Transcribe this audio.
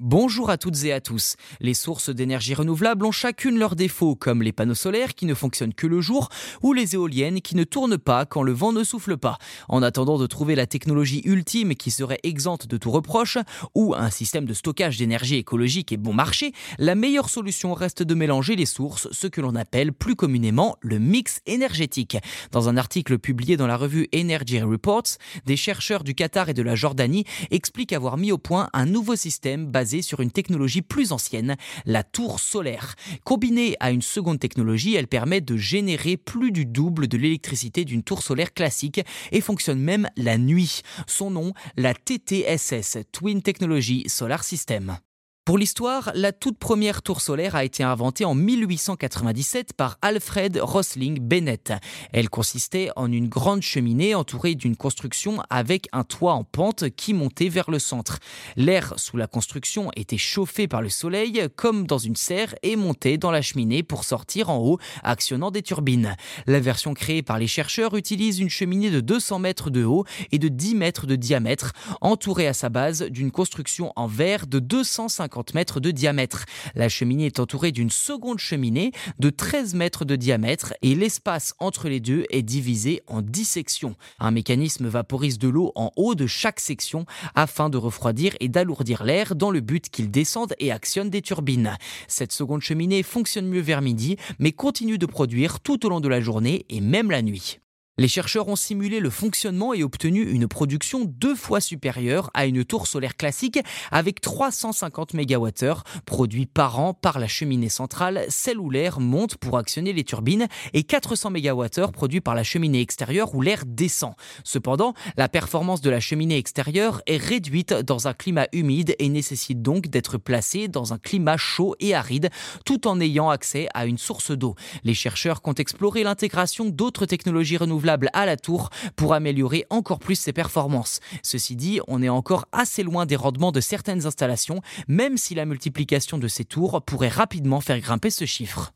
Bonjour à toutes et à tous. Les sources d'énergie renouvelable ont chacune leurs défauts, comme les panneaux solaires qui ne fonctionnent que le jour ou les éoliennes qui ne tournent pas quand le vent ne souffle pas. En attendant de trouver la technologie ultime qui serait exempte de tout reproche ou un système de stockage d'énergie écologique et bon marché, la meilleure solution reste de mélanger les sources, ce que l'on appelle plus communément le mix énergétique. Dans un article publié dans la revue Energy Reports, des chercheurs du Qatar et de la Jordanie expliquent avoir mis au point un nouveau système basé sur une technologie plus ancienne, la tour solaire. Combinée à une seconde technologie, elle permet de générer plus du double de l'électricité d'une tour solaire classique et fonctionne même la nuit. Son nom, la TTSS, Twin Technology Solar System. Pour l'histoire, la toute première tour solaire a été inventée en 1897 par Alfred Rosling Bennett. Elle consistait en une grande cheminée entourée d'une construction avec un toit en pente qui montait vers le centre. L'air sous la construction était chauffé par le soleil comme dans une serre et montait dans la cheminée pour sortir en haut, actionnant des turbines. La version créée par les chercheurs utilise une cheminée de 200 mètres de haut et de 10 mètres de diamètre, entourée à sa base d'une construction en verre de 250 de diamètre. La cheminée est entourée d'une seconde cheminée de 13 mètres de diamètre et l'espace entre les deux est divisé en 10 sections. Un mécanisme vaporise de l'eau en haut de chaque section afin de refroidir et d'alourdir l'air dans le but qu'il descende et actionne des turbines. Cette seconde cheminée fonctionne mieux vers midi mais continue de produire tout au long de la journée et même la nuit. Les chercheurs ont simulé le fonctionnement et obtenu une production deux fois supérieure à une tour solaire classique avec 350 MWh produits par an par la cheminée centrale, celle où l'air monte pour actionner les turbines, et 400 MWh produits par la cheminée extérieure où l'air descend. Cependant, la performance de la cheminée extérieure est réduite dans un climat humide et nécessite donc d'être placée dans un climat chaud et aride tout en ayant accès à une source d'eau. Les chercheurs comptent explorer l'intégration d'autres technologies renouvelables à la tour pour améliorer encore plus ses performances. Ceci dit, on est encore assez loin des rendements de certaines installations, même si la multiplication de ces tours pourrait rapidement faire grimper ce chiffre.